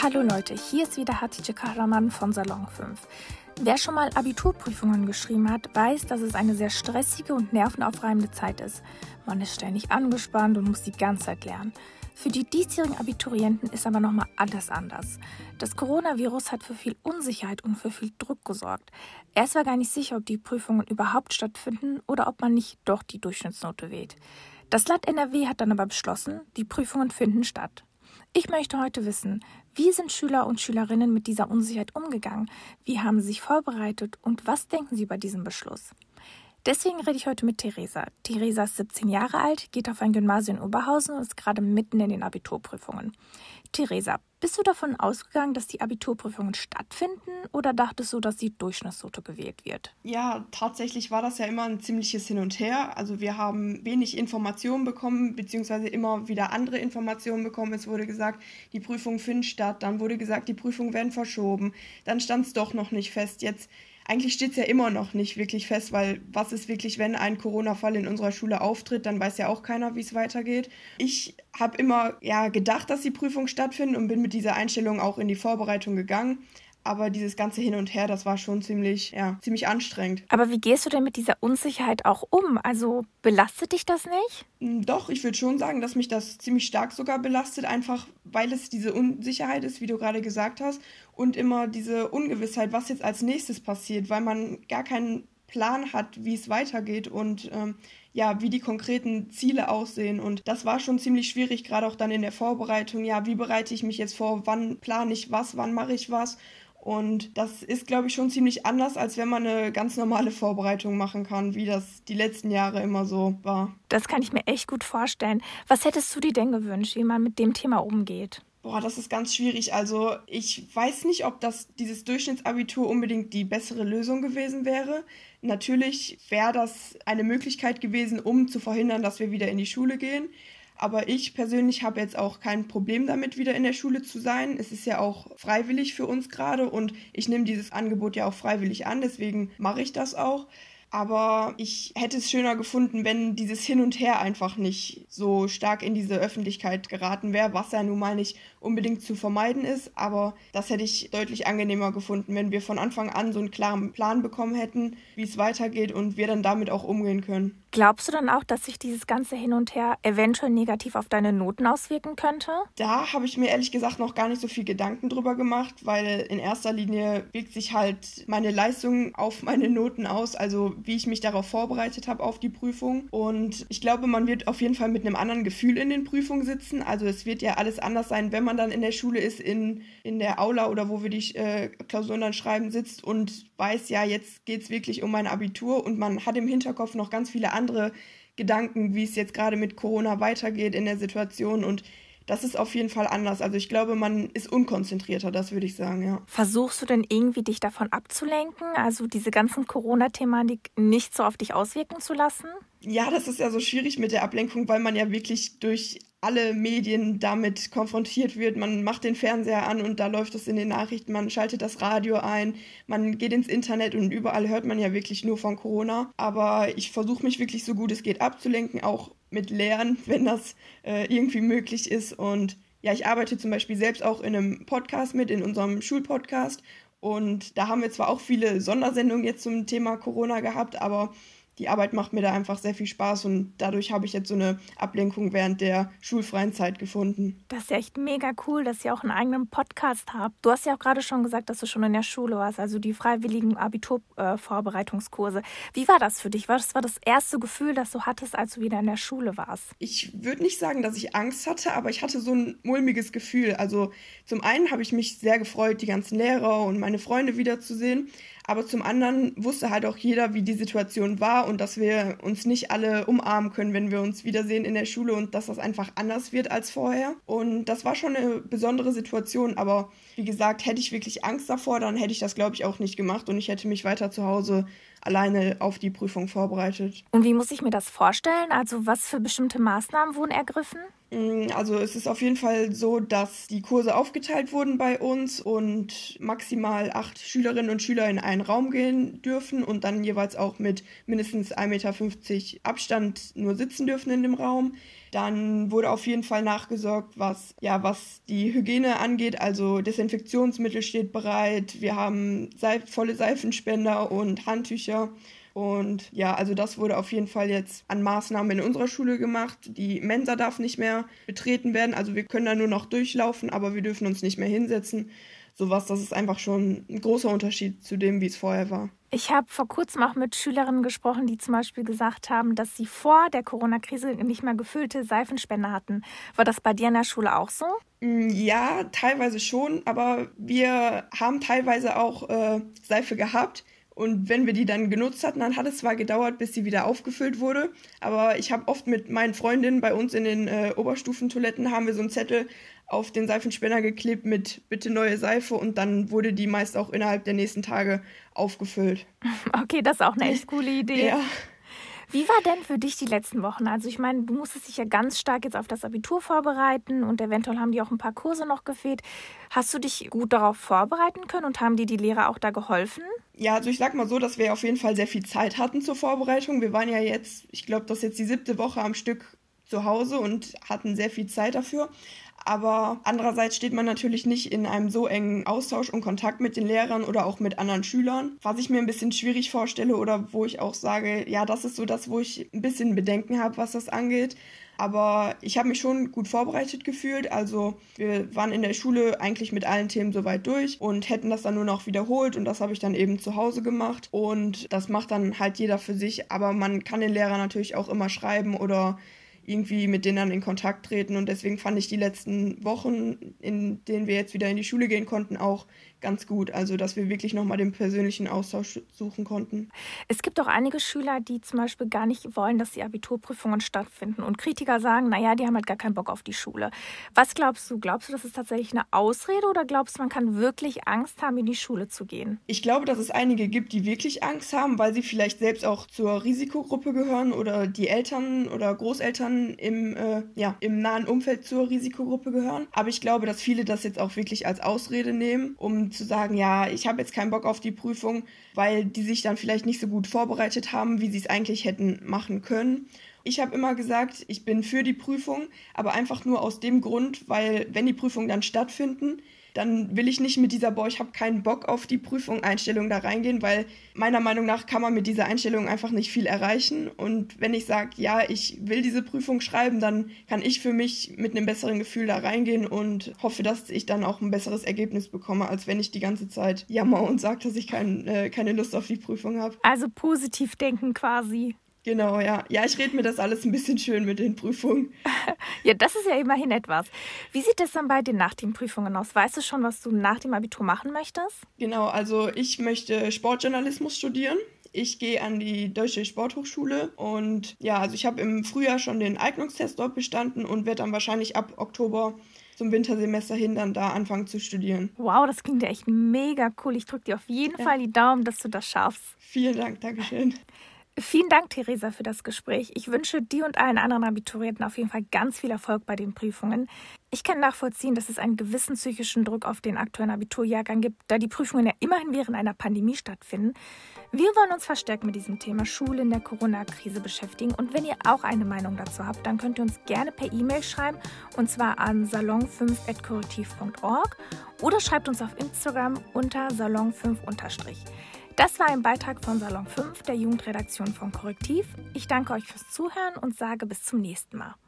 Hallo Leute, hier ist wieder Hatice Kahraman von Salon 5. Wer schon mal Abiturprüfungen geschrieben hat, weiß, dass es eine sehr stressige und nervenaufreibende Zeit ist. Man ist ständig angespannt und muss die ganze Zeit lernen. Für die diesjährigen Abiturienten ist aber nochmal alles anders. Das Coronavirus hat für viel Unsicherheit und für viel Druck gesorgt. Erst war gar nicht sicher, ob die Prüfungen überhaupt stattfinden oder ob man nicht doch die Durchschnittsnote wählt. Das Land NRW hat dann aber beschlossen, die Prüfungen finden statt. Ich möchte heute wissen, wie sind Schüler und Schülerinnen mit dieser Unsicherheit umgegangen? Wie haben sie sich vorbereitet und was denken sie über diesen Beschluss? Deswegen rede ich heute mit Theresa. Theresa ist 17 Jahre alt, geht auf ein Gymnasium in Oberhausen und ist gerade mitten in den Abiturprüfungen. Theresa, bist du davon ausgegangen, dass die Abiturprüfungen stattfinden oder dachtest du, dass die Durchschnittsnote gewählt wird? Ja, tatsächlich war das ja immer ein ziemliches Hin und Her. Also wir haben wenig Informationen bekommen, beziehungsweise immer wieder andere Informationen bekommen. Es wurde gesagt, die Prüfungen finden statt, dann wurde gesagt, die Prüfungen werden verschoben, dann stand es doch noch nicht fest. Jetzt eigentlich steht es ja immer noch nicht wirklich fest, weil was ist wirklich, wenn ein Corona-Fall in unserer Schule auftritt, dann weiß ja auch keiner, wie es weitergeht. Ich habe immer ja gedacht, dass die Prüfungen stattfinden und bin mit dieser Einstellung auch in die Vorbereitung gegangen. Aber dieses ganze Hin und Her, das war schon ziemlich, ja, ziemlich anstrengend. Aber wie gehst du denn mit dieser Unsicherheit auch um? Also belastet dich das nicht? Hm, doch, ich würde schon sagen, dass mich das ziemlich stark sogar belastet, einfach weil es diese Unsicherheit ist, wie du gerade gesagt hast, und immer diese Ungewissheit, was jetzt als nächstes passiert, weil man gar keinen Plan hat, wie es weitergeht und ähm, ja, wie die konkreten Ziele aussehen. Und das war schon ziemlich schwierig, gerade auch dann in der Vorbereitung. Ja, wie bereite ich mich jetzt vor? Wann plane ich was? Wann mache ich was? Und das ist, glaube ich, schon ziemlich anders, als wenn man eine ganz normale Vorbereitung machen kann, wie das die letzten Jahre immer so war. Das kann ich mir echt gut vorstellen. Was hättest du dir denn gewünscht, wie man mit dem Thema umgeht? Boah, das ist ganz schwierig. Also ich weiß nicht, ob das dieses Durchschnittsabitur unbedingt die bessere Lösung gewesen wäre. Natürlich wäre das eine Möglichkeit gewesen, um zu verhindern, dass wir wieder in die Schule gehen. Aber ich persönlich habe jetzt auch kein Problem damit, wieder in der Schule zu sein. Es ist ja auch freiwillig für uns gerade und ich nehme dieses Angebot ja auch freiwillig an, deswegen mache ich das auch. Aber ich hätte es schöner gefunden, wenn dieses Hin und Her einfach nicht so stark in diese Öffentlichkeit geraten wäre, was ja nun mal nicht unbedingt zu vermeiden ist. Aber das hätte ich deutlich angenehmer gefunden, wenn wir von Anfang an so einen klaren Plan bekommen hätten, wie es weitergeht und wir dann damit auch umgehen können. Glaubst du dann auch, dass sich dieses ganze Hin und Her eventuell negativ auf deine Noten auswirken könnte? Da habe ich mir ehrlich gesagt noch gar nicht so viel Gedanken drüber gemacht, weil in erster Linie wirkt sich halt meine Leistung auf meine Noten aus, also wie ich mich darauf vorbereitet habe auf die Prüfung. Und ich glaube, man wird auf jeden Fall mit einem anderen Gefühl in den Prüfungen sitzen. Also es wird ja alles anders sein, wenn man dann in der Schule ist, in, in der Aula oder wo wir die äh, Klausuren dann schreiben, sitzt und weiß, ja, jetzt geht es wirklich um mein Abitur. Und man hat im Hinterkopf noch ganz viele andere Gedanken, wie es jetzt gerade mit Corona weitergeht in der Situation. Und das ist auf jeden Fall anders. Also ich glaube, man ist unkonzentrierter, das würde ich sagen, ja. Versuchst du denn irgendwie dich davon abzulenken, also diese ganzen Corona-Thematik nicht so auf dich auswirken zu lassen? Ja, das ist ja so schwierig mit der Ablenkung, weil man ja wirklich durch alle Medien damit konfrontiert wird. Man macht den Fernseher an und da läuft es in den Nachrichten, man schaltet das Radio ein, man geht ins Internet und überall hört man ja wirklich nur von Corona. Aber ich versuche mich wirklich so gut es geht abzulenken, auch mit Lernen, wenn das äh, irgendwie möglich ist. Und ja, ich arbeite zum Beispiel selbst auch in einem Podcast mit, in unserem Schulpodcast. Und da haben wir zwar auch viele Sondersendungen jetzt zum Thema Corona gehabt, aber die Arbeit macht mir da einfach sehr viel Spaß und dadurch habe ich jetzt so eine Ablenkung während der schulfreien Zeit gefunden. Das ist ja echt mega cool, dass ihr auch einen eigenen Podcast habt. Du hast ja auch gerade schon gesagt, dass du schon in der Schule warst, also die freiwilligen Abiturvorbereitungskurse. Äh, Wie war das für dich? Was war das erste Gefühl, das du hattest, als du wieder in der Schule warst? Ich würde nicht sagen, dass ich Angst hatte, aber ich hatte so ein mulmiges Gefühl. Also zum einen habe ich mich sehr gefreut, die ganzen Lehrer und meine Freunde wiederzusehen. Aber zum anderen wusste halt auch jeder, wie die Situation war und dass wir uns nicht alle umarmen können, wenn wir uns wiedersehen in der Schule und dass das einfach anders wird als vorher. Und das war schon eine besondere Situation. Aber wie gesagt, hätte ich wirklich Angst davor, dann hätte ich das, glaube ich, auch nicht gemacht und ich hätte mich weiter zu Hause alleine auf die Prüfung vorbereitet. Und wie muss ich mir das vorstellen? Also was für bestimmte Maßnahmen wurden ergriffen? Mm, also es ist auf jeden Fall so, dass die Kurse aufgeteilt wurden bei uns und maximal acht Schülerinnen und Schüler in einen Raum gehen dürfen und dann jeweils auch mit mindestens 1,50 Meter Abstand nur sitzen dürfen in dem Raum. Dann wurde auf jeden Fall nachgesorgt, was, ja, was die Hygiene angeht. Also Desinfektionsmittel steht bereit. Wir haben Seif volle Seifenspender und Handtücher. Und ja, also das wurde auf jeden Fall jetzt an Maßnahmen in unserer Schule gemacht. Die Mensa darf nicht mehr betreten werden. Also wir können da nur noch durchlaufen, aber wir dürfen uns nicht mehr hinsetzen. Sowas, das ist einfach schon ein großer Unterschied zu dem, wie es vorher war. Ich habe vor kurzem auch mit Schülerinnen gesprochen, die zum Beispiel gesagt haben, dass sie vor der Corona-Krise nicht mehr gefüllte Seifenspender hatten. War das bei dir in der Schule auch so? Mm, ja, teilweise schon, aber wir haben teilweise auch äh, Seife gehabt, und wenn wir die dann genutzt hatten, dann hat es zwar gedauert, bis sie wieder aufgefüllt wurde, aber ich habe oft mit meinen Freundinnen bei uns in den äh, Oberstufentoiletten haben wir so einen Zettel auf den Seifenspender geklebt mit bitte neue Seife und dann wurde die meist auch innerhalb der nächsten Tage aufgefüllt. Okay, das ist auch eine echt coole Idee. Ja. Wie war denn für dich die letzten Wochen? Also ich meine, du musstest dich ja ganz stark jetzt auf das Abitur vorbereiten und eventuell haben die auch ein paar Kurse noch gefehlt. Hast du dich gut darauf vorbereiten können und haben dir die Lehrer auch da geholfen? Ja, also ich sag mal so, dass wir auf jeden Fall sehr viel Zeit hatten zur Vorbereitung. Wir waren ja jetzt, ich glaube, das ist jetzt die siebte Woche am Stück zu Hause und hatten sehr viel Zeit dafür. Aber andererseits steht man natürlich nicht in einem so engen Austausch und Kontakt mit den Lehrern oder auch mit anderen Schülern. Was ich mir ein bisschen schwierig vorstelle oder wo ich auch sage, ja, das ist so das, wo ich ein bisschen Bedenken habe, was das angeht. Aber ich habe mich schon gut vorbereitet gefühlt. Also wir waren in der Schule eigentlich mit allen Themen soweit durch und hätten das dann nur noch wiederholt und das habe ich dann eben zu Hause gemacht. Und das macht dann halt jeder für sich. Aber man kann den Lehrer natürlich auch immer schreiben oder irgendwie mit denen in Kontakt treten. Und deswegen fand ich die letzten Wochen, in denen wir jetzt wieder in die Schule gehen konnten, auch ganz gut. Also, dass wir wirklich nochmal den persönlichen Austausch suchen konnten. Es gibt auch einige Schüler, die zum Beispiel gar nicht wollen, dass die Abiturprüfungen stattfinden. Und Kritiker sagen, naja, die haben halt gar keinen Bock auf die Schule. Was glaubst du? Glaubst du, das ist tatsächlich eine Ausrede oder glaubst du, man kann wirklich Angst haben, in die Schule zu gehen? Ich glaube, dass es einige gibt, die wirklich Angst haben, weil sie vielleicht selbst auch zur Risikogruppe gehören oder die Eltern oder Großeltern im, äh, ja, im nahen Umfeld zur Risikogruppe gehören. Aber ich glaube, dass viele das jetzt auch wirklich als Ausrede nehmen, um zu sagen, ja, ich habe jetzt keinen Bock auf die Prüfung, weil die sich dann vielleicht nicht so gut vorbereitet haben, wie sie es eigentlich hätten machen können. Ich habe immer gesagt, ich bin für die Prüfung, aber einfach nur aus dem Grund, weil wenn die Prüfungen dann stattfinden, dann will ich nicht mit dieser, boah, ich habe keinen Bock auf die Prüfung Einstellung da reingehen, weil meiner Meinung nach kann man mit dieser Einstellung einfach nicht viel erreichen. Und wenn ich sage, ja, ich will diese Prüfung schreiben, dann kann ich für mich mit einem besseren Gefühl da reingehen und hoffe, dass ich dann auch ein besseres Ergebnis bekomme, als wenn ich die ganze Zeit jammer und sage, dass ich kein, äh, keine Lust auf die Prüfung habe. Also positiv denken quasi. Genau, ja. Ja, ich rede mir das alles ein bisschen schön mit den Prüfungen. ja, das ist ja immerhin etwas. Wie sieht es dann bei den nach den Prüfungen aus? Weißt du schon, was du nach dem Abitur machen möchtest? Genau, also ich möchte Sportjournalismus studieren. Ich gehe an die Deutsche Sporthochschule und ja, also ich habe im Frühjahr schon den Eignungstest dort bestanden und werde dann wahrscheinlich ab Oktober zum Wintersemester hin dann da anfangen zu studieren. Wow, das klingt ja echt mega cool. Ich drücke dir auf jeden ja. Fall die Daumen, dass du das schaffst. Vielen Dank, Dankeschön. Vielen Dank, Theresa, für das Gespräch. Ich wünsche dir und allen anderen Abiturienten auf jeden Fall ganz viel Erfolg bei den Prüfungen. Ich kann nachvollziehen, dass es einen gewissen psychischen Druck auf den aktuellen Abiturjahrgang gibt, da die Prüfungen ja immerhin während einer Pandemie stattfinden. Wir wollen uns verstärkt mit diesem Thema Schule in der Corona-Krise beschäftigen. Und wenn ihr auch eine Meinung dazu habt, dann könnt ihr uns gerne per E-Mail schreiben und zwar an salon5.korrektiv.org oder schreibt uns auf Instagram unter salon5- das war ein Beitrag von Salon 5 der Jugendredaktion von Korrektiv. Ich danke euch fürs Zuhören und sage bis zum nächsten Mal.